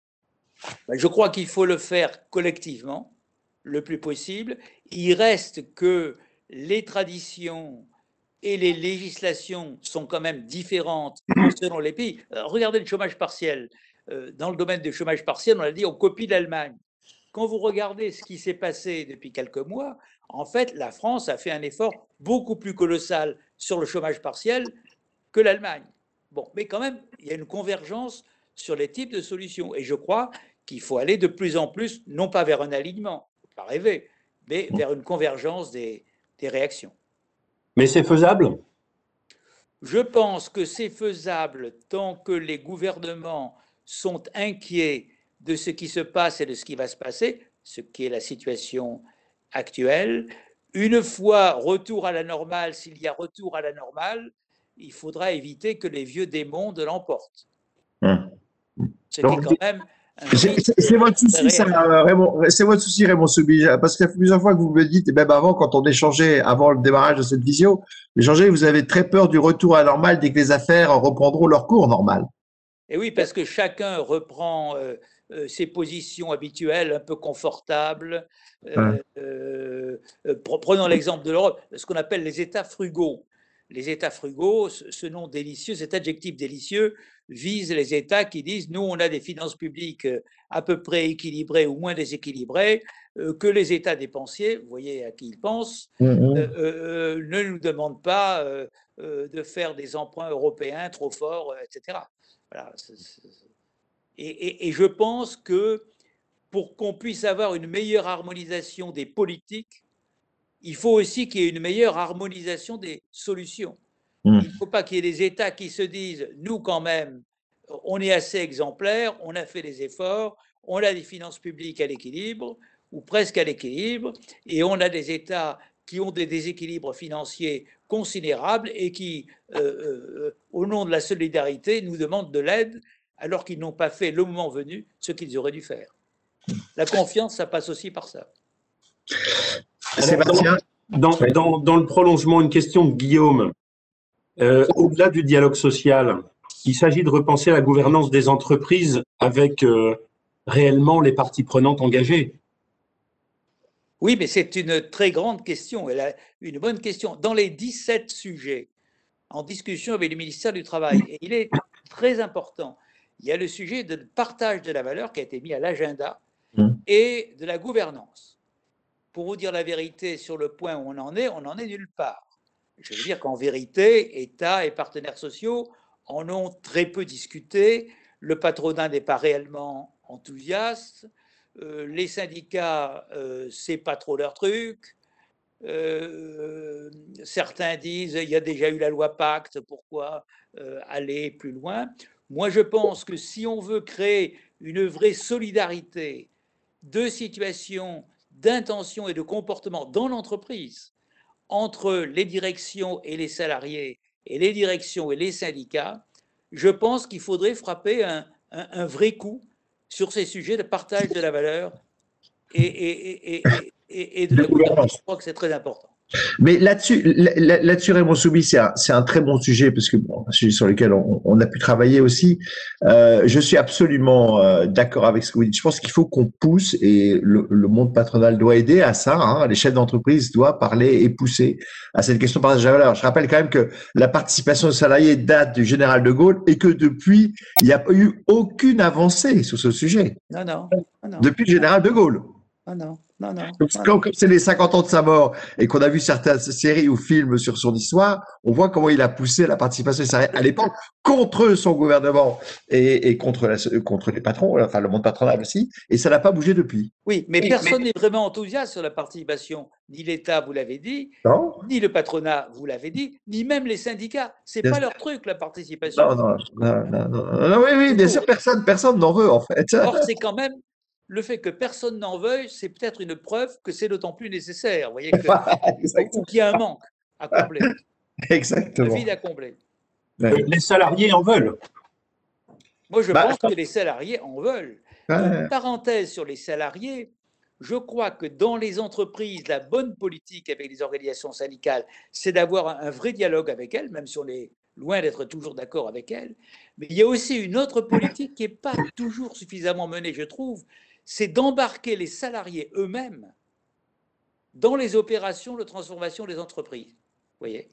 Je crois qu'il faut le faire collectivement, le plus possible. Il reste que les traditions et les législations sont quand même différentes selon les pays. regardez le chômage partiel. Euh, dans le domaine du chômage partiel, on a dit on copie l'Allemagne. Quand vous regardez ce qui s'est passé depuis quelques mois, en fait, la France a fait un effort beaucoup plus colossal sur le chômage partiel que l'Allemagne. Bon, mais quand même, il y a une convergence sur les types de solutions. Et je crois qu'il faut aller de plus en plus, non pas vers un alignement, pas rêver, mais vers une convergence des, des réactions. Mais c'est faisable? Je pense que c'est faisable tant que les gouvernements sont inquiets de ce qui se passe et de ce qui va se passer, ce qui est la situation actuelle. Une fois retour à la normale, s'il y a retour à la normale, il faudra éviter que les vieux démons de l'emportent. C'est quand même. C'est votre souci, ça, Raymond. C'est votre souci, Raymond Soubi, parce qu'il y a plusieurs fois que vous me dites, et même avant, quand on échangeait, avant le démarrage de cette visio, échangeait, vous avez très peur du retour à la normale dès que les affaires reprendront leur cours normal. Et oui, parce que chacun reprend euh, euh, ses positions habituelles, un peu confortables. Euh, prenons l'exemple de l'Europe, ce qu'on appelle les États frugaux les États frugaux, ce nom délicieux, cet adjectif délicieux vise les États qui disent nous, on a des finances publiques euh, à peu près équilibrées ou moins déséquilibrées, euh, que les États dépensiers, vous voyez à qui ils pensent, mmh, mmh. Euh, ne nous demandent pas de faire des emprunts européens trop forts, etc. et, je pense que pour qu'on puisse avoir une meilleure harmonisation des politiques, il faut aussi qu'il y ait une meilleure harmonisation des solutions. Hmm. Il ne faut pas qu'il y ait des États qui se disent, nous quand même, on est assez exemplaires, on a fait des efforts, on a des finances publiques à l'équilibre, ou presque à l'équilibre, et on a des États qui ont des déséquilibres financiers considérables et qui, euh, euh, au nom de la solidarité, nous demandent de l'aide alors qu'ils n'ont pas fait le moment venu ce qu'ils auraient dû faire. La confiance, ça passe aussi par ça. Sébastien? Dans, dans, le prolongement, une question de Guillaume. Euh, au-delà du dialogue social, il s'agit de repenser la gouvernance des entreprises avec euh, réellement les parties prenantes engagées. Oui, mais c'est une très grande question, elle a une bonne question. Dans les 17 sujets en discussion avec le ministère du Travail, et il est très important, il y a le sujet de partage de la valeur qui a été mis à l'agenda mmh. et de la gouvernance pour vous dire la vérité sur le point où on en est, on n'en est nulle part. Je veux dire qu'en vérité, État et partenaires sociaux en ont très peu discuté. Le patronat n'est pas réellement enthousiaste. Euh, les syndicats, euh, c'est pas trop leur truc. Euh, certains disent il y a déjà eu la loi Pacte, pourquoi euh, aller plus loin? Moi, je pense que si on veut créer une vraie solidarité de situation, d'intention et de comportement dans l'entreprise entre les directions et les salariés et les directions et les syndicats, je pense qu'il faudrait frapper un, un, vrai coup sur ces sujets de partage de la valeur et, et, et, et de la gouvernance. Je crois que c'est très important. Mais là-dessus, là-dessus, Raymond Soubi, c'est un, un, très bon sujet parce que bon, un sujet sur lequel on, on a pu travailler aussi. Euh, je suis absolument euh, d'accord avec ce que vous dites. Je pense qu'il faut qu'on pousse et le, le, monde patronal doit aider à ça. Hein. Les chefs d'entreprise doivent parler et pousser à cette question de partage de la valeur. Je rappelle quand même que la participation des salariés date du général de Gaulle et que depuis, il n'y a eu aucune avancée sur ce sujet. Non, non. non. Depuis le général de Gaulle. Ah non. Non, non. Comme c'est les 50 ans de sa mort et qu'on a vu certaines séries ou films sur son histoire, on voit comment il a poussé la participation à l'époque contre son gouvernement et, contre, la, contre les patrons, enfin le monde patronal aussi, et ça n'a pas bougé depuis. Oui, mais personne n'est vraiment enthousiaste sur la participation. Ni l'État, vous l'avez dit, ni le patronat, vous l'avez dit, ni même les syndicats. C'est pas leur truc, la participation. Non, non, non, non, oui, oui, bien sûr, personne, personne n'en veut en fait. Or, c'est quand même le fait que personne n'en veuille, c'est peut-être une preuve que c'est d'autant plus nécessaire. Vous voyez qu'il y a un manque à combler. Exactement. Un vide à combler. Les salariés en veulent. Moi, je bah, pense que les salariés en veulent. Une parenthèse sur les salariés. Je crois que dans les entreprises, la bonne politique avec les organisations syndicales, c'est d'avoir un vrai dialogue avec elles, même si on est loin d'être toujours d'accord avec elles. Mais il y a aussi une autre politique qui n'est pas toujours suffisamment menée, je trouve, c'est d'embarquer les salariés eux-mêmes dans les opérations de transformation des entreprises. voyez?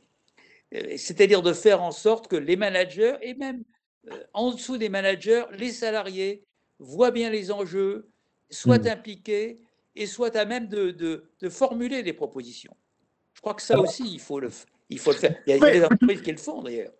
Euh, C'est-à-dire de faire en sorte que les managers, et même euh, en dessous des managers, les salariés voient bien les enjeux, soient hmm. impliqués et soient à même de, formuler des propositions. Je crois que ça aussi, il faut le, il faut le faire. Il y a, des entreprises qui le font d'ailleurs.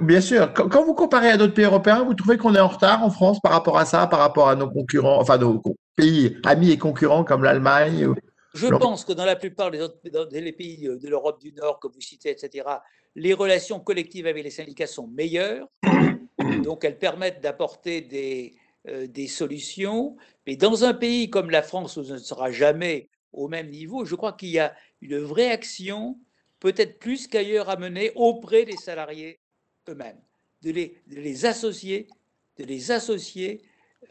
Bien sûr. Quand vous comparez à d'autres pays européens, vous trouvez qu'on est en retard en France par rapport à ça, par rapport à nos concurrents, enfin nos pays amis et concurrents comme l'Allemagne Je pense que dans la plupart des, autres, les pays de l'Europe du Nord, que vous citez, etc., les relations collectives avec les syndicats sont meilleures. Donc elles permettent d'apporter des, euh, des solutions. Mais dans un pays comme la France, où ce ne sera jamais au même niveau, je crois qu'il y a une vraie action, peut-être plus qu'ailleurs, à mener auprès des salariés eux-mêmes, de les, associer, de les associer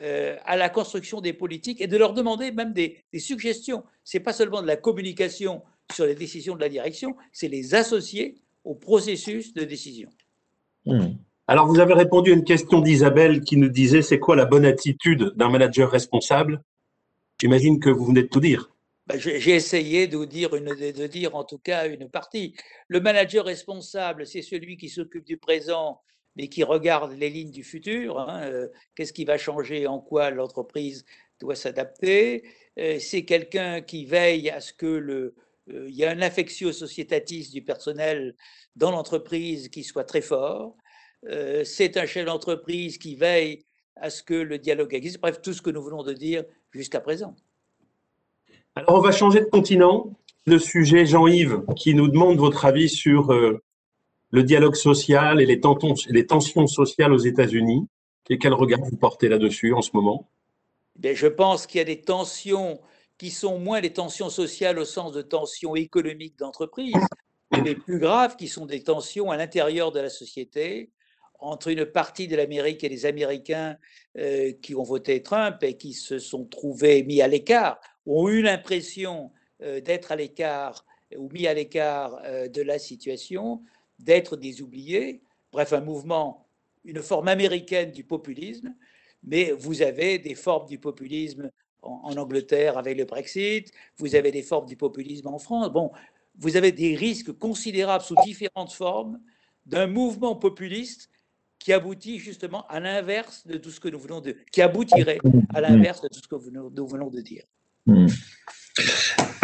euh, à la construction des politiques et de leur demander même des, suggestions. Ce n'est pas seulement de la communication sur les décisions de la direction, c'est les associer au processus de décision. Hmm. Alors, vous avez répondu à une question d'Isabelle qui nous disait c'est quoi la bonne attitude d'un manager responsable? J'imagine que vous venez de tout dire. Ben, j'ai essayé de dire, dire en tout cas une partie. Le manager responsable, c'est celui qui s'occupe du présent, mais qui regarde les lignes du futur. Hein, euh, qu'est-ce qui va changer, en quoi l'entreprise doit s'adapter. Euh, c'est quelqu'un qui veille à ce que le, euh, il y a un affectio sociétatis du personnel dans l'entreprise qui soit très fort. c'est un chef d'entreprise qui veille à ce que le dialogue existe. Bref, tout ce que nous venons de dire jusqu'à présent. Alors, on va changer de continent. Le sujet, Jean-Yves, qui nous demande votre avis sur euh, le dialogue social et les, tensions sociales aux États-Unis. Et quel regard vous portez là-dessus en ce moment? Eh Je pense qu'il y a des tensions qui sont moins des tensions sociales au sens de tensions économiques d'entreprise, mais plus graves, qui sont des tensions à l'intérieur de la société, entre une partie de l'Amérique et les Américains euh, qui ont voté Trump et qui se sont trouvés mis à l'écart ont eu l'impression euh, d'être à l'écart ou mis à l'écart euh, de la situation, d'être des oubliés, bref, un mouvement, une forme américaine du populisme, mais vous avez des formes du populisme en, Angleterre avec le Brexit, vous avez des formes du populisme en France. Bon, vous avez des risques considérables sous différentes formes d'un mouvement populiste qui aboutit justement à l'inverse de tout ce que nous venons de, qui aboutirait à l'inverse de tout ce que nous venons de dire. Hmm.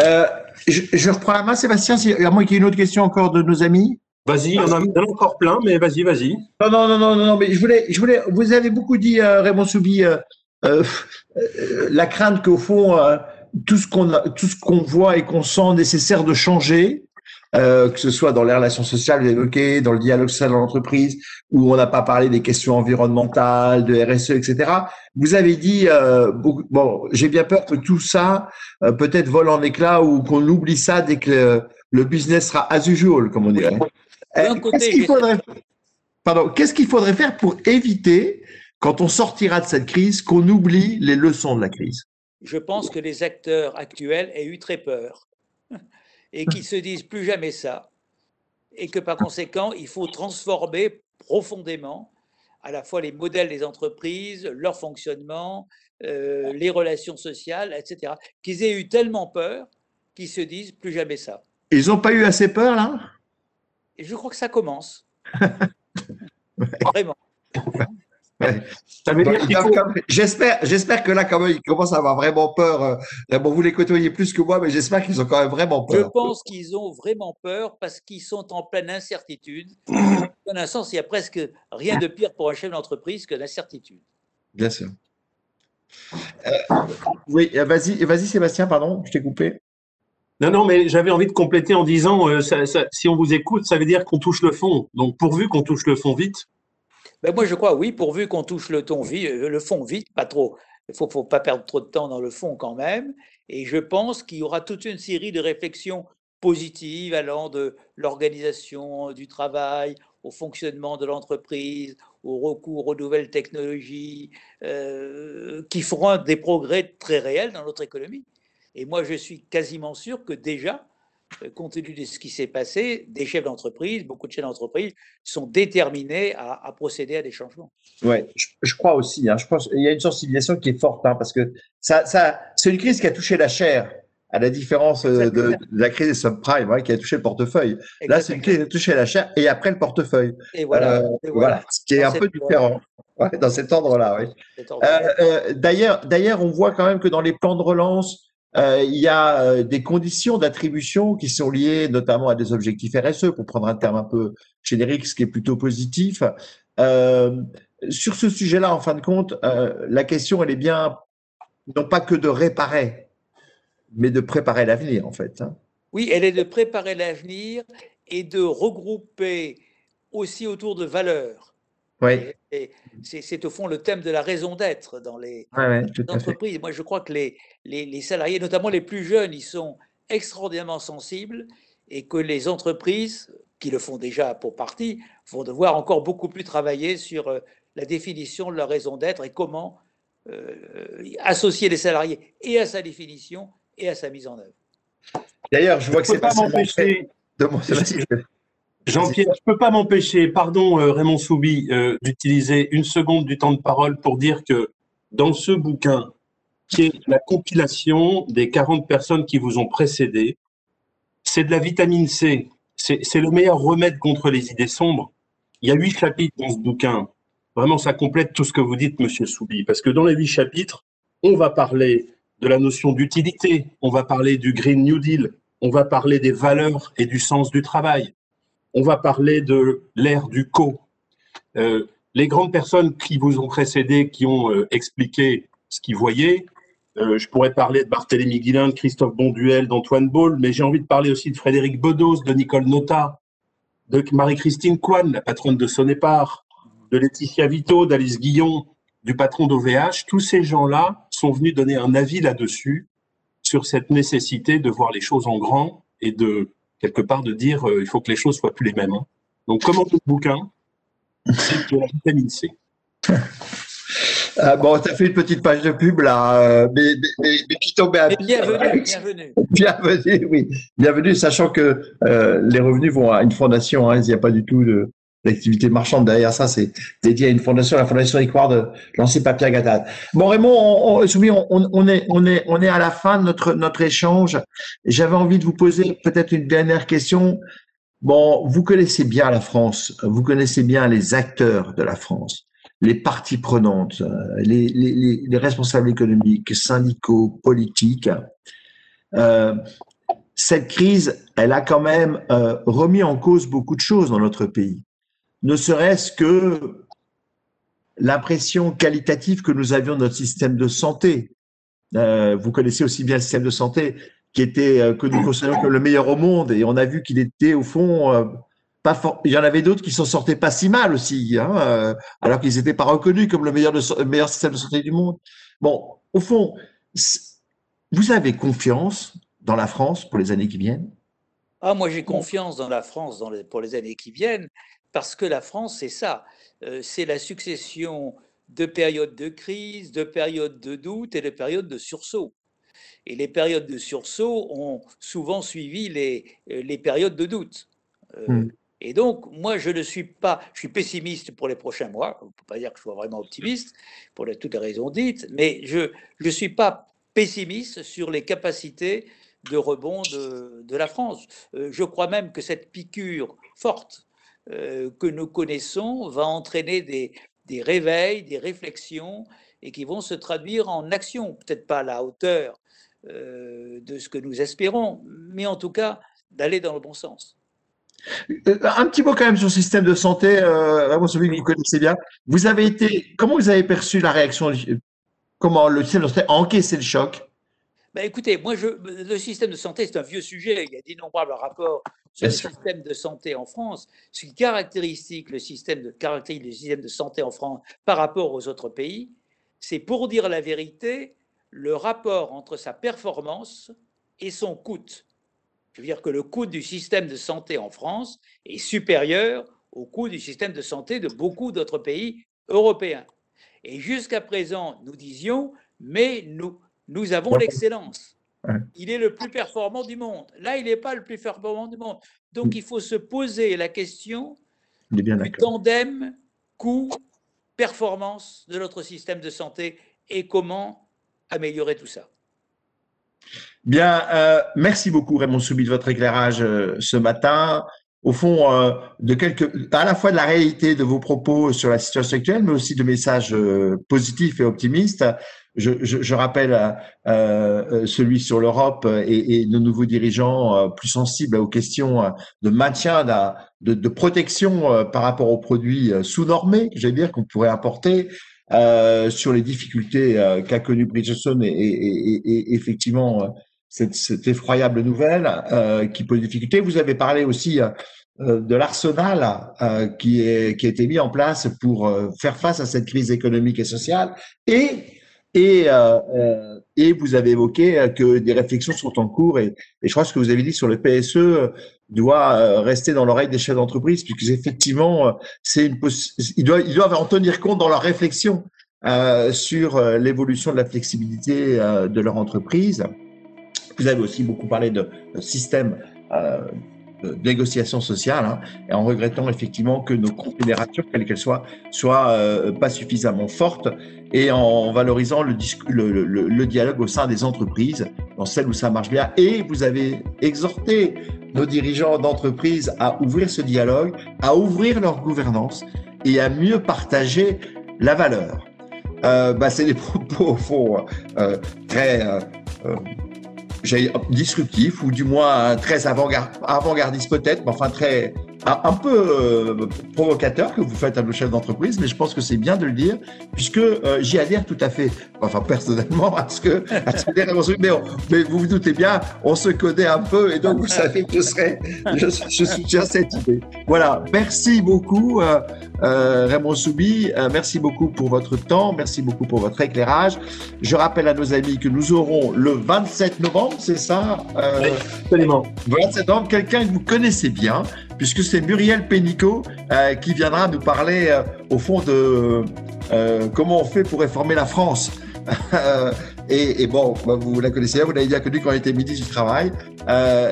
Euh, je, reprends la main, Sébastien, à moins qu'il y ait une autre question encore de nos amis. Vas-y, on en a encore plein, mais vas-y, vas-y. Non, non, non, non, non, mais je voulais, je voulais, vous avez beaucoup dit, euh, Raymond Soubi, euh, la crainte qu'au fond, tout ce qu'on tout ce qu'on voit et qu'on sent nécessaire de changer, euh, que ce soit dans les relations sociales évoquées, dans le dialogue social dans l'entreprise, où on n'a pas parlé des questions environnementales, de RSE, etc. Vous avez dit, euh, bon, j'ai bien peur que tout ça euh, peut-être vole en éclats ou qu'on oublie ça dès que le, business sera as usual, comme on dirait. Qu'est-ce qu'il faudrait, pardon, qu'est-ce qu'il faudrait faire pour éviter, quand on sortira de cette crise, qu'on oublie les leçons de la crise? Je pense que les acteurs actuels aient eu très peur et qu'ils se disent plus jamais ça, et que par conséquent, il faut transformer profondément à la fois les modèles des entreprises, leur fonctionnement, euh, les relations sociales, etc. Qu'ils aient eu tellement peur qu'ils se disent plus jamais ça. Ils n'ont pas eu assez peur là? Et je crois que ça commence. Vraiment. J'espère, j'espère que là, quand même, ils commencent à avoir vraiment peur. Euh, bon, vous les côtoyez plus que moi, mais j'espère qu'ils ont quand même vraiment peur. Je pense qu'ils ont vraiment peur parce qu'ils sont en pleine incertitude. Dans un sens, il y a presque rien de pire pour un chef d'entreprise que l'incertitude. Bien sûr. Euh, oui, euh, vas-y, vas-y, Sébastien, pardon, je t'ai coupé. Non, non, mais j'avais envie de compléter en disant, si on vous écoute, ça veut dire qu'on touche le fond. Donc, pourvu qu'on touche le fond vite, ben moi, je crois, oui, pourvu qu'on touche le, euh, fond vite, pas trop. Il ne faut, pas perdre trop de temps dans le fond quand même. Et je pense qu'il y aura toute une série de réflexions positives allant de l'organisation du travail au fonctionnement de l'entreprise, au recours aux nouvelles technologies, euh, qui feront des progrès très réels dans notre économie. Et moi, je suis quasiment sûr que déjà, compte tenu de ce qui s'est passé, des chefs d'entreprise, beaucoup de chefs d'entreprise sont déterminés à, procéder à des changements. Oui, je, crois aussi. Hein. je pense qu'il y a une sensibilisation qui est forte hein, parce que ça, ça, c'est une crise qui a touché la chair, à la différence euh, de, la crise des subprimes qui a touché le porteuil. Là, c'est une crise qui a touché la chair et après le portefeuille. Et voilà. Euh, voilà. Ce qui est un peu différent. dans cet ordre-là, oui. d'ailleurs, on voit quand même que dans les plans de relance, euh, il y a euh, des conditions d'attribution qui sont liées notamment à des objectifs RSE, pour prendre un terme un peu générique, ce qui est plutôt positif. Euh, sur ce sujet-là, en fin de compte, la question, elle est bien non pas que de réparer, mais de préparer l'avenir, en fait. Hein. Oui, elle est de préparer l'avenir et de regrouper aussi autour de valeurs oui. C'est au fond le thème de la raison d'être dans les entreprises. Moi, je crois que les, les, salariés, notamment les plus jeunes, ils sont extraordinairement sensibles et que les entreprises, qui le font déjà pour partie, vont devoir encore beaucoup plus travailler sur euh, la définition de leur raison d'être et comment euh, associer les salariés et à sa définition et à sa mise en œuvre. D'ailleurs, je vois que c'est pas m'empêcher de mon Jean-Pierre, je ne peux pas m'empêcher, pardon euh, Raymond Soubi, euh, d'utiliser une seconde du temps de parole pour dire que dans ce bouquin, qui est la compilation des 40 personnes qui vous ont précédé, c'est de la vitamine C. C'est le meilleur remède contre les idées sombres. Il y a huit chapitres dans ce bouquin. Vraiment, ça complète tout ce que vous dites, Monsieur Soubi, parce que dans les huit chapitres, on va parler de la notion d'utilité, on va parler du Green New Deal, on va parler des valeurs et du sens du travail, on va parler de l'ère du co. Euh, les grandes personnes qui vous ont précédé, qui ont euh, expliqué ce qu'ils voyaient, euh, je pourrais parler de Barthélémy Guilin, de Christophe Bonduel, d'Antoine Boll, mais j'ai envie de parler aussi de Frédéric Bedos, de Nicole Nota, de Marie-Christine Coine, la patronne de Sonépar, de Laetitia Vito, d'Alice Guillon, du patron d'OVH. Tous ces gens-là sont venus donner un avis là-dessus, sur cette nécessité de voir les choses en grand et de quelque part de dire euh, il faut que les choses soient plus les mêmes. Hein. Donc, comment le bouquin, c'est de la vitamine C. Ah, bon, tu as fait une petite page de pub là, euh, mais, mais, mais, qui tombait à Bienvenue, bienvenue. Bienvenue, oui. Bienvenue, sachant que euh, les revenus vont à une fondation, hein, il n'y a pas du tout de, l'activité marchande derrière ça, c'est dédié à une fondation, la fondation Equard de lancer Papier Gattaz. Bon Raymond, on, on, on, est on est on est à la fin de notre notre échange. J'avais envie de vous poser peut-être une dernière question. Bon, vous connaissez bien la France, vous connaissez bien les acteurs de la France, les parties prenantes, les, les, les responsables économiques, syndicaux, politiques. Euh, cette crise, elle a quand même euh, remis en cause beaucoup de choses dans notre pays ne serait-ce que l'impression qualitative que nous avions de notre système de santé. vous connaissez aussi bien le système de santé qui était que nous considérons comme le meilleur au monde et on a vu qu'il était au fond pas il y en avait d'autres qui s'en sortaient pas si mal aussi, hein, alors qu'ils n'étaient pas reconnus comme le meilleur, le meilleur système de santé du monde. Bon, au fond, vous avez confiance dans la France pour les années qui viennent? Ah, moi j'ai confiance dans la France pour les années qui viennent, parce que la France, c'est ça. Euh, c'est la succession de périodes de crise, de périodes de doute et de périodes de sursaut. Et les périodes de sursaut ont souvent suivi les, euh, les périodes de doute. Euh, hmm. Et donc, moi, je ne suis pas, je suis pessimiste pour les prochains mois. On ne peut pas dire que je sois vraiment optimiste pour toutes les raisons dites, mais je ne suis pas pessimiste sur les capacités de rebond de, la France. Je crois même que cette piqûre forte que nous connaissons va entraîner des, des, réveils, des réflexions et qui vont se traduire en action, peut-être pas à la hauteur euh, de ce que nous espérons, mais en tout cas d'aller dans le bon sens. Un petit mot quand même sur le système de santé, euh, celui que vous connaissez bien. Vous avez été, comment vous avez perçu la réaction, comment le système de santé a encaissé le choc? Ben écoutez, moi, je, le système de santé, c'est un vieux sujet. Il y a d'innombrables rapports sur le système de santé en France. Ce qui caractérise le système de, caractérise le système de santé en France par rapport aux autres pays, c'est pour dire la vérité, le rapport entre sa performance et son coût. Je veux dire que le coût du système de santé en France est supérieur au coût du système de santé de beaucoup d'autres pays européens. Et jusqu'à présent, nous disions, mais nous, nous avons l'excellence. Il est le plus performant du monde. Là, il n'est pas le plus performant du monde. Donc, il faut se poser la question du tandem coût-performance de notre système de santé et comment améliorer tout ça. Bien, euh, merci beaucoup Raymond Soubi de votre éclairage euh, ce matin. Au fond, euh, de quelques, à la fois de la réalité de vos propos sur la situation actuelle, mais aussi de messages positifs et optimistes. Je, je, je rappelle celui sur l'Europe et, et, nos nouveaux dirigeants plus sensibles aux questions de maintien, de, de protection par rapport aux produits sous-normés, j'allais dire, qu'on pourrait importer, euh, sur les difficultés euh, qu'a connu Bridgestone et, et, et, effectivement euh, cette, cette, effroyable nouvelle euh, qui pose des difficultés. Vous avez parlé aussi de l'arsenal qui, est, qui a été mis en place pour faire face à cette crise économique et sociale et et, euh, et vous avez évoqué que des réflexions sont en cours et, et je crois que ce que vous avez dit sur le PSE doit rester dans l'oreille des chefs d'entreprise puisque effectivement c'est une ils doivent ils doivent en tenir compte dans leur réflexion euh, sur l'évolution de la flexibilité euh, de leur entreprise. Vous avez aussi beaucoup parlé de, de système euh, négociation sociale, hein, et en regrettant effectivement que nos confédérations, quelles qu'elles soient, soient euh, pas suffisamment fortes, et en valorisant le, le, le, le, dialogue au sein des entreprises, dans celles où ça marche bien. Et vous avez exhorté nos dirigeants d'entreprise à ouvrir ce dialogue, à ouvrir leur gouvernance et à mieux partager la valeur. Euh, bah, c'est des propos au fond euh, très euh, euh disruptif ou du moins très avant-gardiste peut-être, mais enfin très un peu euh, provocateur que vous faites à nos chefs d'entreprise, mais je pense que c'est bien de le dire, puisque euh, j'y adhère tout à fait, enfin personnellement, parce que, mais, mais, vous vous doutez bien, on se connaît un peu, et donc vous savez que je, serai, je, soutiens cette idée. Voilà, merci beaucoup euh, Raymond Soubi, merci beaucoup pour votre temps, merci beaucoup pour votre éclairage. Je rappelle à nos amis que nous aurons le 27 novembre, c'est ça oui, absolument. 27 novembre, quelqu'un que vous connaissez bien, puisque c'est Muriel Pénicaud euh, qui viendra nous parler euh, au fond de euh, comment on fait pour réformer la France. et, et, bon, bah, vous la connaissez, vous l'avez bien connue quand il était midi du travail.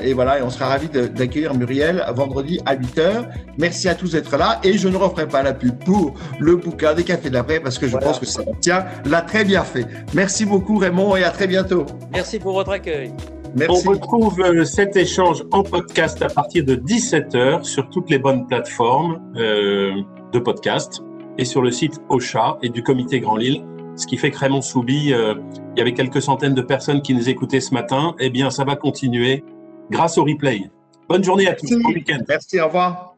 et voilà, et on sera ravis d'accueillir Muriel vendredi à 8h. Merci à tous d'être là et je ne referai pas la pub pour le bouquin des cafés d'après parce que je pense que ça tient l'a très bien fait. Merci beaucoup Raymond et à très bientôt. Merci pour votre accueil. On retrouve euh, cet échange en podcast à partir de 17h sur toutes les bonnes plateformes euh, de podcast et sur le site OCHA et du comité Grand Lille. Ce qui fait que Raymond Soubi, euh, il y avait quelques centaines de personnes qui nous écoutaient ce matin. Eh bien, ça va continuer grâce au replay. Bonne journée à tous. Bon week-end. Merci, au revoir.